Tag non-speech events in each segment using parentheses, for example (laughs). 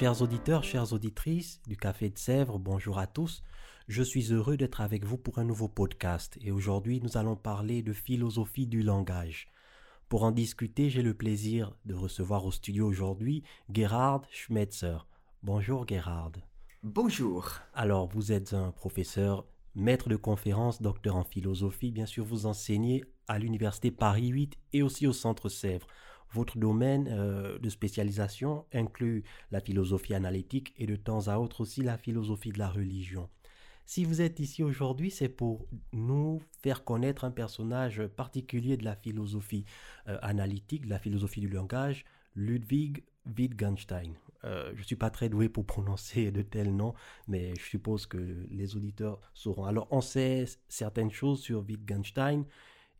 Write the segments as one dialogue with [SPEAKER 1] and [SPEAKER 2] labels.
[SPEAKER 1] Chers auditeurs, chères auditrices du Café de Sèvres, bonjour à tous. Je suis heureux d'être avec vous pour un nouveau podcast et aujourd'hui nous allons parler de philosophie du langage. Pour en discuter, j'ai le plaisir de recevoir au studio aujourd'hui Gerhard Schmetzer. Bonjour Gerhard.
[SPEAKER 2] Bonjour.
[SPEAKER 1] Alors, vous êtes un professeur, maître de conférences, docteur en philosophie. Bien sûr, vous enseignez à l'Université Paris 8 et aussi au Centre Sèvres. Votre domaine euh, de spécialisation inclut la philosophie analytique et de temps à autre aussi la philosophie de la religion. Si vous êtes ici aujourd'hui, c'est pour nous faire connaître un personnage particulier de la philosophie euh, analytique, de la philosophie du langage, Ludwig Wittgenstein. Euh, je ne suis pas très doué pour (laughs) prononcer de tels noms, mais je suppose que les auditeurs sauront. Alors, on sait certaines choses sur Wittgenstein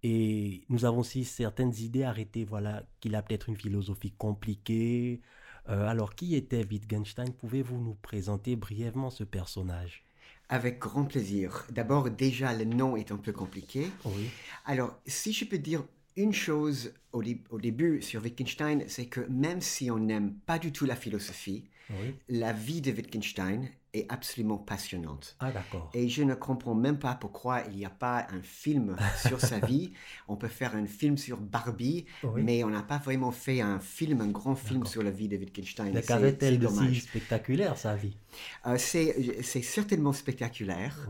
[SPEAKER 1] et nous avons aussi certaines idées arrêtées. Voilà, qu'il a peut-être une philosophie compliquée. Euh, alors, qui était Wittgenstein? Pouvez-vous nous présenter brièvement ce personnage?
[SPEAKER 2] Avec grand plaisir. D'abord, déjà, le nom est un peu compliqué.
[SPEAKER 1] Oui.
[SPEAKER 2] Alors, si je peux dire une chose au, début sur Wittgenstein, c'est que même si on n'aime pas du tout la philosophie, la vie de Wittgenstein est absolument passionnante.
[SPEAKER 1] Ah, d'accord.
[SPEAKER 2] Et je ne comprends même pas pourquoi il n'y a pas un film (laughs) sur sa vie. On peut faire un film sur Barbie, mais on n'a pas vraiment fait un film, un grand film sur la vie de Wittgenstein.
[SPEAKER 1] Mais qu'avait-elle de si spectaculaire, sa vie?
[SPEAKER 2] Euh, C'est certainement spectaculaire.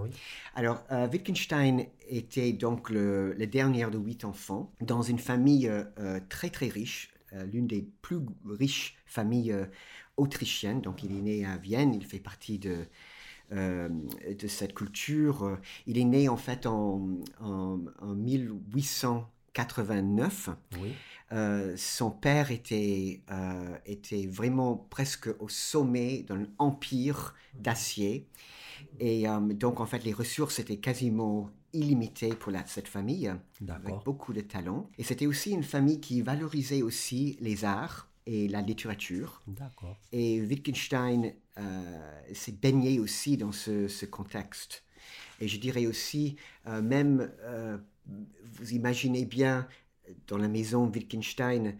[SPEAKER 2] Alors, euh, Wittgenstein était donc le, dernier de huit enfants dans une famille euh, très très riche, l'une des plus riches familles autrichienne, donc il est né à Vienne, il fait partie de, euh, de cette culture. Il est né en fait en, en, 1889. Euh, son père était, euh, était vraiment presque au sommet d'un empire d'acier. Et donc, en fait, les ressources étaient quasiment illimitées pour la, cette famille, avec beaucoup de talent. Et c'était aussi une famille qui valorisait aussi les arts et la littérature.
[SPEAKER 1] D'accord.
[SPEAKER 2] Et Wittgenstein euh, s'est baigné aussi dans ce, contexte. Et je dirais aussi, euh, même, euh, vous imaginez bien dans la maison Wittgenstein,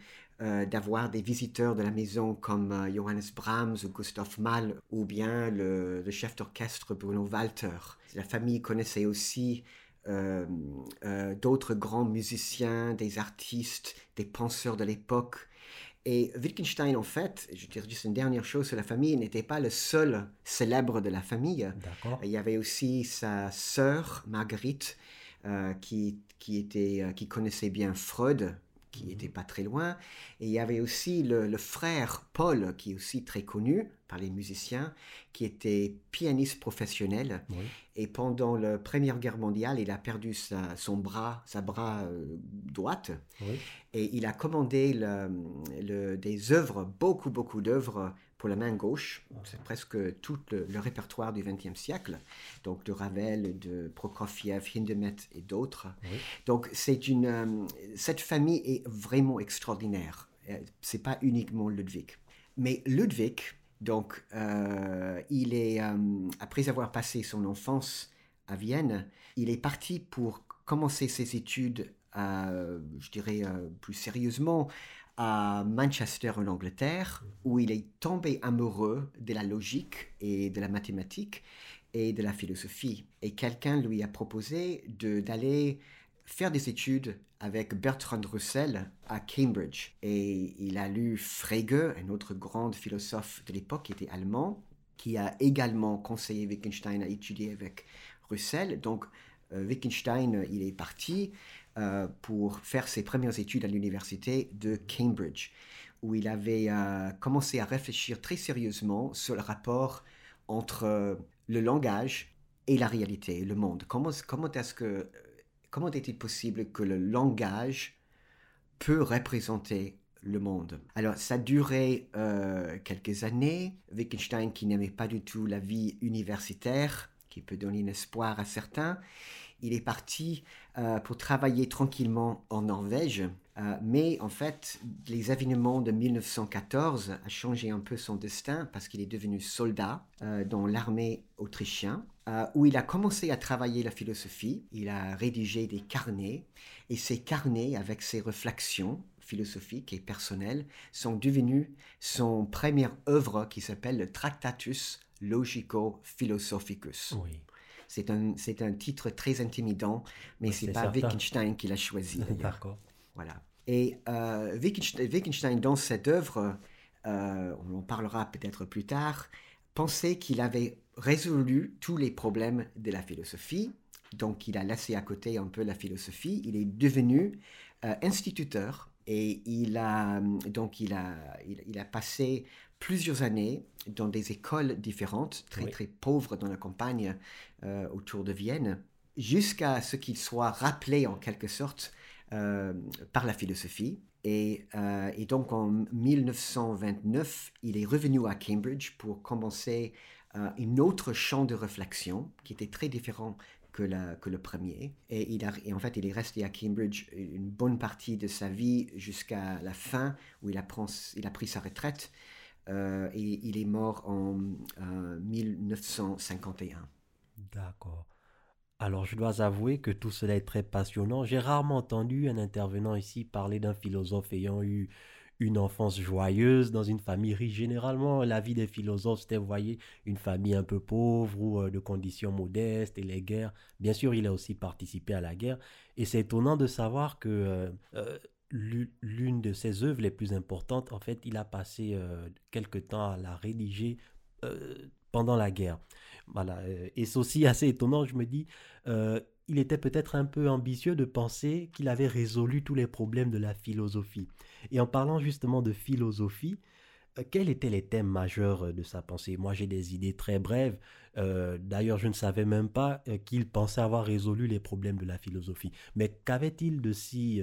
[SPEAKER 2] d'avoir des visiteurs de la maison comme Johannes Brahms ou Gustav Mahler ou bien le, le chef d'orchestre Bruno Walter. La famille connaissait aussi d'autres grands musiciens, des artistes, des penseurs de l'époque et Wittgenstein, en fait, je dirais juste une dernière chose sur la famille, n'était pas le seul célèbre de la famille. Il y avait aussi sa sœur, Marguerite, euh, qui, qui, était, euh, qui connaissait bien Freud, qui n'était pas très loin. Et il y avait aussi le, frère Paul, qui est aussi très connu par les musiciens, qui était pianiste professionnel. Et pendant la Première Guerre mondiale, il a perdu sa, son bras, sa bras euh, droite. Et il a commandé le, des œuvres, beaucoup, beaucoup d'œuvres pour la main gauche. C'est presque tout le, répertoire du XXe siècle. Donc de Ravel, de Prokofiev, Hindemith et d'autres. Donc c'est une, euh, cette famille est vraiment extraordinaire. Euh, c'est pas uniquement Ludwig. Mais Ludwig, donc, euh, il est, après avoir passé son enfance à Vienne, il est parti pour commencer ses études, je dirais plus sérieusement, à Manchester en Angleterre, où il est tombé amoureux de la logique et de la mathématique et de la philosophie. Et quelqu'un lui a proposé d'aller faire des études avec Bertrand Russell à Cambridge. Et il a lu Frege, un autre grand philosophe de l'époque qui était allemand, qui a également conseillé Wittgenstein à étudier avec Russell. Donc, euh, Wittgenstein, il est parti euh, pour faire ses premières études à l'université de Cambridge, où il avait euh, commencé à réfléchir très sérieusement sur le rapport entre euh, le langage et la réalité, le monde. Comment, est-il possible que le langage peut représenter le monde? Alors, ça duré euh, quelques années. Wittgenstein, qui n'aimait pas du tout la vie universitaire, qui peut donner un espoir à certains, il est parti euh, pour travailler tranquillement en Norvège. Euh, mais en fait, les événements de 1914 a changé un peu son destin parce qu'il est devenu soldat dans l'armée autrichienne, où il a commencé à travailler la philosophie. Il a rédigé des carnets et ces carnets, avec ses réflexions, philosophiques et personnelles sont devenus son première œuvre qui s'appelle le Tractatus Logico-Philosophicus. C'est un, c'est un titre très intimidant, mais c'est, pas Wittgenstein qui l'a choisi. (laughs)
[SPEAKER 1] D'accord.
[SPEAKER 2] Voilà. Et euh, Wittgenstein, dans cette œuvre, euh, on en parlera peut-être plus tard, pensait qu'il avait résolu tous les problèmes de la philosophie. Donc, il a laissé à côté un peu la philosophie. Il est devenu euh, instituteur et il a, donc il a, il, a passé plusieurs années dans des écoles différentes, très très pauvres dans la campagne euh, autour de Vienne, jusqu'à ce qu'il soit rappelé en quelque sorte euh, par la philosophie. Et, euh, et, donc en 1929, il est revenu à Cambridge pour commencer une autre champ de réflexion qui était très différent que, que le premier. Et, il a, et en fait, il est resté à Cambridge une bonne partie de sa vie jusqu'à la fin, où il a, il a pris sa retraite. Euh, et il est mort en 1951.
[SPEAKER 1] D'accord. Alors, je dois avouer que tout cela est très passionnant. J'ai rarement entendu un intervenant ici parler d'un philosophe ayant eu une enfance joyeuse dans une famille riche. Généralement, la vie des philosophes, c'était, vous voyez, une famille un peu pauvre ou euh, de conditions modestes et les guerres. Bien sûr, il a aussi participé à la guerre. Et c'est étonnant de savoir que euh, euh, l'une de ses œuvres les plus importantes, en fait, il a passé quelque temps à la rédiger pendant la guerre. Voilà. Et c'est aussi assez étonnant, je me dis, il était peut-être un peu ambitieux de penser qu'il avait résolu tous les problèmes de la philosophie. Et en parlant justement de philosophie, euh, quels étaient les thèmes majeurs euh, de sa pensée? Moi, j'ai des idées très brèves. Euh, d'ailleurs, je ne savais même pas qu'il pensait avoir résolu les problèmes de la philosophie. Mais qu'avait-il de si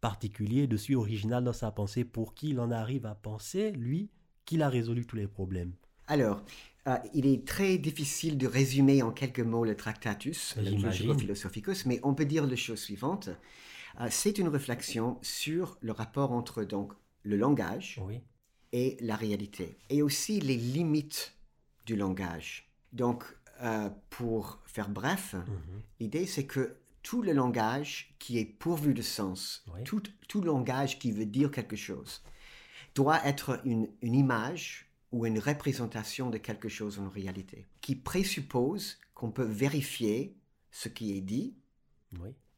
[SPEAKER 1] particulier, de si original dans sa pensée pour qu'il en arrive à penser, lui, qu'il a résolu tous les problèmes
[SPEAKER 2] Alors, euh, il est très difficile de résumer en quelques mots le Tractatus, le Philosophicus, mais on peut dire la chose suivante. Euh, c'est une réflexion sur le rapport entre donc, le langage et la réalité, et aussi les limites du langage. Donc, euh, pour faire bref, mhm. l'idée c'est que tout le langage qui est pourvu de sens, tout, tout langage qui veut dire quelque chose, doit être une, une image ou une représentation de quelque chose en réalité, qui présuppose qu'on peut vérifier ce qui est dit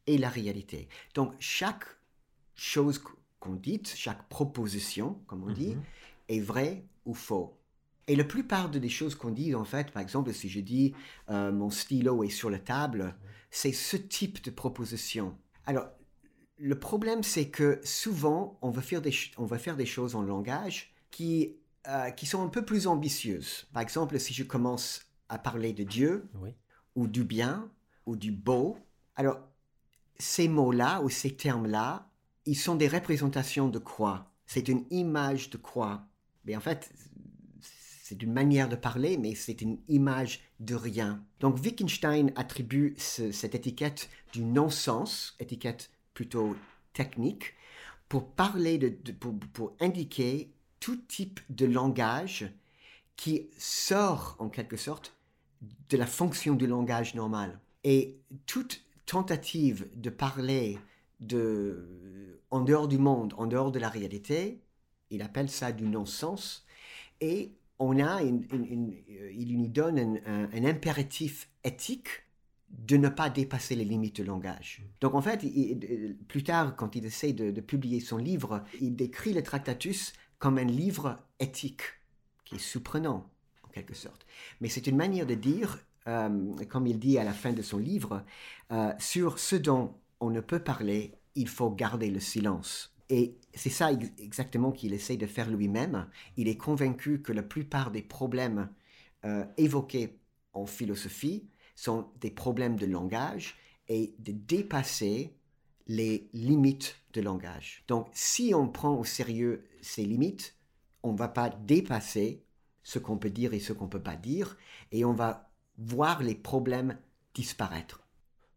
[SPEAKER 2] et la réalité. Donc chaque chose qu'on dit, chaque proposition, comme on dit, mhm. est vraie ou faux. Et la plupart des choses qu'on dit, en fait, par exemple, si je dis euh, mon stylo est sur la table, c'est ce type de proposition. Alors, le problème, c'est que souvent, on va faire des, on va faire des choses en langage qui euh, qui sont un peu plus ambitieuses. Par exemple, si je commence à parler de Dieu, ou du bien, ou du beau, alors ces mots-là ou ces termes-là, ils sont des représentations de quoi C'est une image de quoi Mais en fait, c'est une manière de parler, mais c'est une image de rien. Donc Wittgenstein attribue cette étiquette du non-sens, étiquette plutôt technique, pour parler de, pour, pour indiquer tout type de langage qui sort en quelque sorte de la fonction du langage normal. Et toute tentative de parler de, en dehors du monde, en dehors de la réalité, il appelle ça du non-sens. Et on a il nous donne un, impératif éthique de ne pas dépasser les limites du langage. Donc en fait, plus tard, quand il essaie de, de, publier son livre, il décrit le Tractatus comme un livre éthique, qui est surprenant, en quelque sorte. Mais c'est une manière de dire, euh, comme il dit à la fin de son livre, euh, sur ce dont on ne peut parler, il faut garder le silence. Et c'est ça exactement qu'il essaie de faire lui-même. Il est convaincu que la plupart des problèmes euh, évoqués en philosophie sont des problèmes de langage et de dépasser les limites de langage. Donc, si on prend au sérieux ces limites, on ne va pas dépasser ce qu'on peut dire et ce qu'on ne peut pas dire, et on va voir les problèmes disparaître.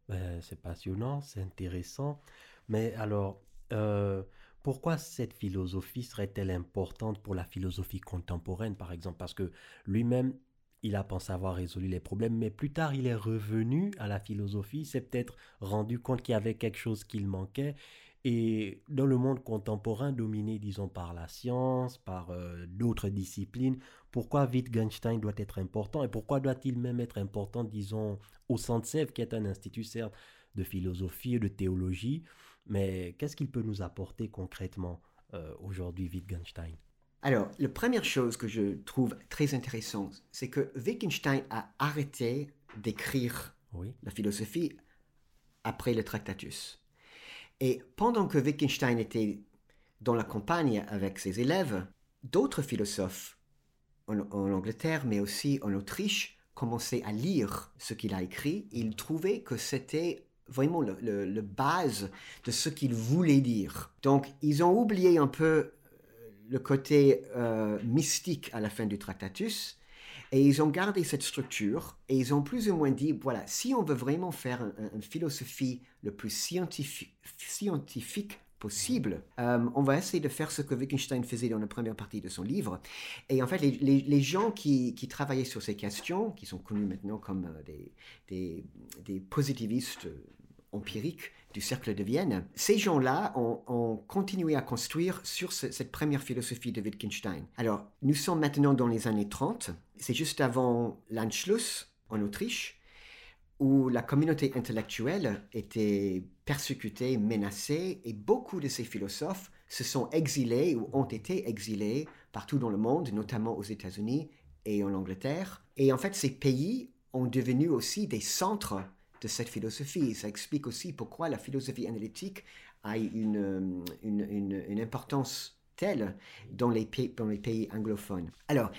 [SPEAKER 1] Ben, c'est passionnant, c'est intéressant. Mais alors, euh, pourquoi cette philosophie serait-elle importante pour la philosophie contemporaine, par exemple? Parce que lui-même, il a pensé avoir résolu les problèmes, mais plus tard, il est revenu à la philosophie, s'est peut-être rendu compte qu'il y avait quelque chose qu'il manquait. Et dans le monde contemporain, dominé, disons, par la science, par euh, d'autres disciplines, pourquoi Wittgenstein doit être important et pourquoi doit-il même être important, disons, au Centre qui est un institut, certes, de philosophie et de théologie, mais qu'est-ce qu'il peut nous apporter concrètement euh, aujourd'hui, Wittgenstein?
[SPEAKER 2] Alors, la première chose que je trouve très intéressante, c'est que Wittgenstein a arrêté d'écrire la philosophie après le Tractatus. Et pendant que Wittgenstein était dans la campagne avec ses élèves, d'autres philosophes en, en, Angleterre, mais aussi en Autriche, commençaient à lire ce qu'il a écrit. Ils trouvaient que c'était vraiment le, le, base de ce qu'il voulait dire. Donc, ils ont oublié un peu euh, le côté euh, mystique à la fin du Tractatus, et ils ont gardé cette structure, et ils ont plus ou moins dit, voilà, si on veut vraiment faire une philosophie le plus scientifique, scientifique euh, on va essayer de faire ce que Wittgenstein faisait dans la première partie de son livre. Et en fait, les, gens qui, travaillaient sur ces questions, qui sont connus maintenant comme des, des, positivistes empirique du cercle de Vienne, ces gens-là ont, continué à construire sur cette première philosophie de Wittgenstein. Alors, nous sommes maintenant dans les années 30, c'est juste avant l'Anschluss en Autriche, où la communauté intellectuelle était persécutée, menacée, et beaucoup de ces philosophes se sont exilés ou ont été exilés partout dans le monde, notamment aux États-Unis et en Angleterre. Et en fait, ces pays ont devenu aussi des centres de cette philosophie. Ça explique aussi pourquoi la philosophie analytique a une, une, importance telle dans les, pays, dans les pays anglophones. Alors,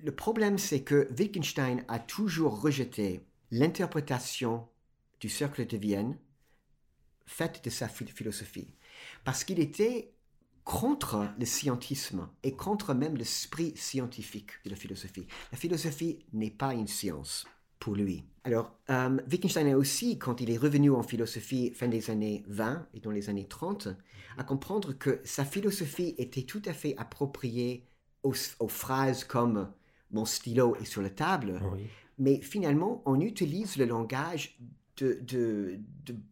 [SPEAKER 2] le problème, c'est que Wittgenstein a toujours rejeté l'interprétation du cercle de Vienne faite de sa philosophie, parce qu'il était contre le scientisme et contre même l'esprit scientifique de la philosophie. La philosophie n'est pas une science pour lui. Alors, euh, Wittgenstein a aussi, quand il est revenu en philosophie fin des années 20 et dans les années 30, à comprendre que sa philosophie était tout à fait appropriée aux, phrases comme mon stylo est sur la table, mais finalement, on utilise le langage de, de,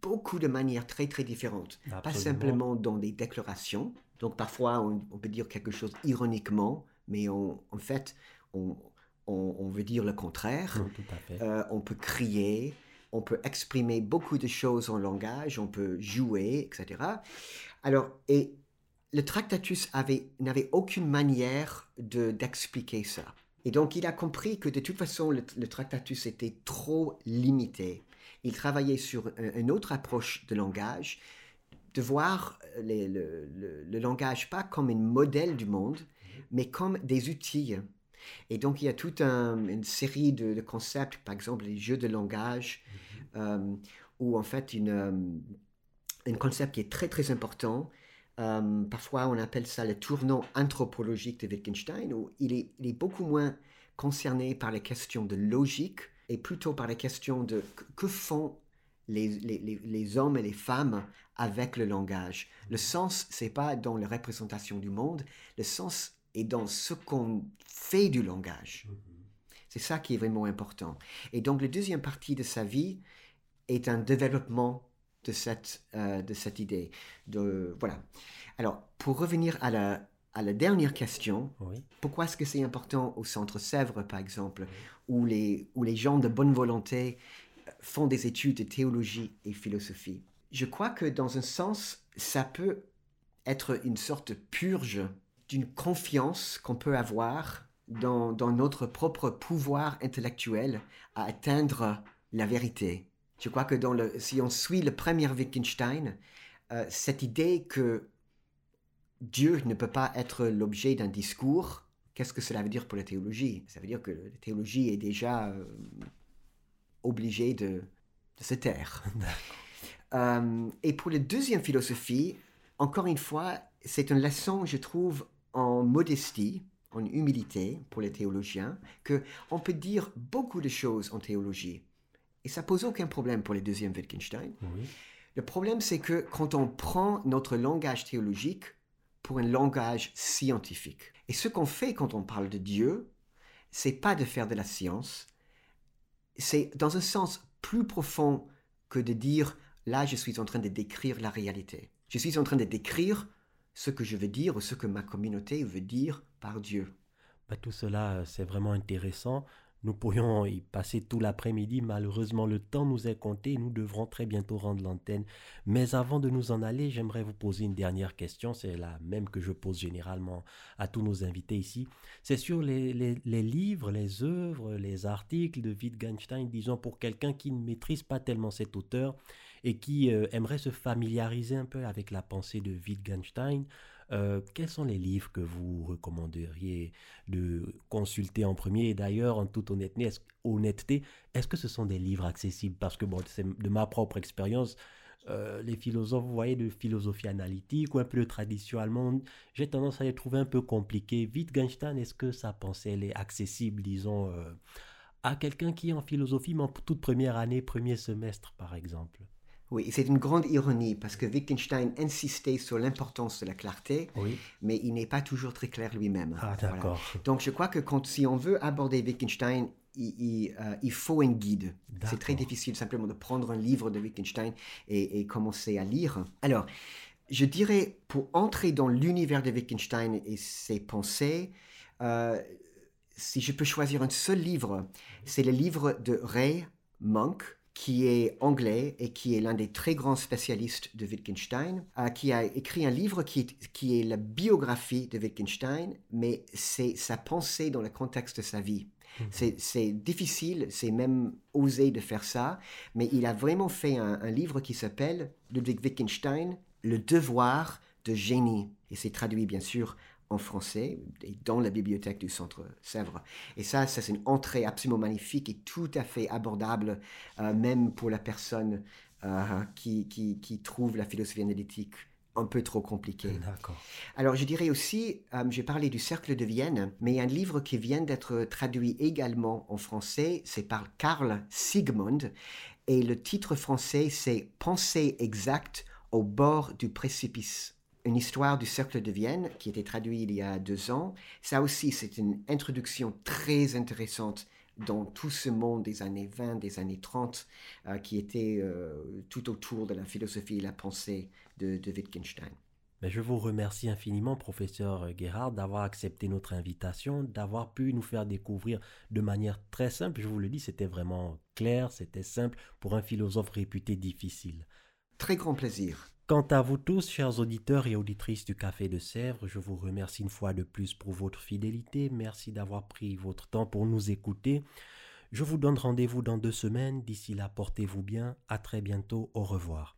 [SPEAKER 2] beaucoup de manières très très différentes. Pas simplement dans des déclarations. Donc parfois, on, peut dire quelque chose ironiquement, mais en fait, on, on, veut dire le contraire. Euh, on peut crier, on peut exprimer beaucoup de choses en langage, on peut jouer, etc. Alors, et le Tractatus n'avait aucune manière d'expliquer ça. Et donc, il a compris que de toute façon, le, Tractatus était trop limité. Il travaillait sur une autre approche de langage, de voir le, langage pas comme un modèle du monde, mais comme des outils et donc, il y a toute une série de, concepts, par exemple les jeux de langage, mhm. euh, où en fait, une, euh, un concept qui est très très important, euh, parfois on appelle ça le tournant anthropologique de Wittgenstein, où il est, beaucoup moins concerné par les questions de logique et plutôt par les questions de que font les, les, hommes et les femmes avec le langage. Le sens, c'est pas dans la représentation du monde, le sens est dans ce qu'on fait du langage. C'est ça qui est vraiment important. Et donc, la deuxième partie de sa vie est un développement de cette, euh, de cette idée. De, voilà. Alors, pour revenir à la, à la dernière question, pourquoi est-ce que c'est important au Centre Sèvres, par exemple, où, les, où les gens de bonne volonté euh, font des études de théologie et philosophie? Je crois que dans un sens, ça peut être une sorte de purge d'une confiance qu'on peut avoir dans, notre propre pouvoir intellectuel à atteindre la vérité. Je crois que dans le, si on suit le premier Wittgenstein, euh, cette idée que Dieu ne peut pas être l'objet d'un discours, qu'est-ce que cela veut dire pour la théologie? Ça veut dire que la théologie est déjà euh, obligée de, se taire. (laughs) Euh, et pour la deuxième philosophie, encore une fois, c'est une leçon, je trouve, en modestie, en humilité pour les théologiens, que on peut dire beaucoup de choses en théologie. Et ça pose aucun problème pour les deuxièmes Wittgenstein. Le problème, c'est que quand on prend notre langage théologique pour un langage scientifique, et ce qu'on fait quand on parle de Dieu, c'est pas de faire de la science, c'est dans un sens plus profond que de dire là, je suis en train de décrire la réalité. Je suis en train de décrire ce que je veux dire ou ce que ma communauté veut dire par Dieu.
[SPEAKER 1] Bah, tout cela, euh, c'est vraiment intéressant. Nous pourrions y passer tout l'après-midi. Malheureusement, le temps nous est compté. Nous devrons très bientôt rendre l'antenne. Mais avant de nous en aller, j'aimerais vous poser une dernière question. C'est la même que je pose généralement à tous nos invités ici. C'est sur les, les, livres, les œuvres, les articles de Wittgenstein, disons pour quelqu'un qui ne maîtrise pas tellement cet auteur et qui euh, aimerait se familiariser un peu avec la pensée de Wittgenstein. Euh, quels sont les livres que vous recommanderiez de consulter en premier? Et d'ailleurs, en toute honnêteté, est-ce que ce sont des livres accessibles? Parce que bon, c'est de ma propre expérience. Euh, les philosophes, vous voyez, de philosophie analytique ou un peu de tradition allemande, j'ai tendance à les trouver un peu compliqués. Wittgenstein, est-ce que sa pensée est accessible, disons, euh, à quelqu'un qui est en philosophie, mais en toute première année, premier semestre, par exemple?
[SPEAKER 2] Oui, c'est une grande ironie parce que Wittgenstein insistait sur l'importance de la clarté, mais il n'est pas toujours très clair lui-même.
[SPEAKER 1] Ah, d'accord.
[SPEAKER 2] Donc je crois que quand, si on veut aborder Wittgenstein, il, euh, faut un guide. C'est très difficile simplement de prendre un livre de Wittgenstein et, commencer à lire. Alors, je dirais, pour entrer dans l'univers de Wittgenstein et ses pensées, euh, si je peux choisir un seul livre, c'est le livre de Ray Monk, qui est anglais et qui est l'un des très grands spécialistes de Wittgenstein, euh, qui a écrit un livre qui, qui est la biographie de Wittgenstein, mais c'est sa pensée dans le contexte de sa vie. Mhm. C'est difficile, c'est même osé de faire ça, mais il a vraiment fait un, un livre qui s'appelle Ludwig Wittgenstein, Le devoir de génie. Et c'est traduit bien sûr en français dans la bibliothèque du Centre Sèvres. Et ça, ça c'est une entrée absolument magnifique et tout à fait abordable, euh, même pour la personne euh, qui, qui, trouve la philosophie analytique un peu trop compliquée.
[SPEAKER 1] D'accord.
[SPEAKER 2] Alors, je dirais aussi, euh, j'ai parlé du Cercle de Vienne, mais il y a un livre qui vient d'être traduit également en français, c'est par Carl Sigmund, et le titre français, c'est Pensée exacte au bord du précipice une histoire du cercle de Vienne qui a été traduit il y a deux ans. Ça aussi, c'est une introduction très intéressante dans tout ce monde des années 20, des années 30, euh, qui était euh, tout autour de la philosophie et la pensée de, Wittgenstein.
[SPEAKER 1] Mais je vous remercie infiniment, professeur Gerhard, d'avoir accepté notre invitation, d'avoir pu nous faire découvrir de manière très simple. Je vous le dis, c'était vraiment clair, c'était simple pour un philosophe réputé difficile.
[SPEAKER 2] Très grand plaisir.
[SPEAKER 1] Quant à vous tous, chers auditeurs et auditrices du Café de Sèvres, je vous remercie une fois de plus pour votre fidélité. Merci d'avoir pris votre temps pour nous écouter. Je vous donne rendez-vous dans deux semaines. D'ici là, portez-vous bien. À très bientôt. Au revoir.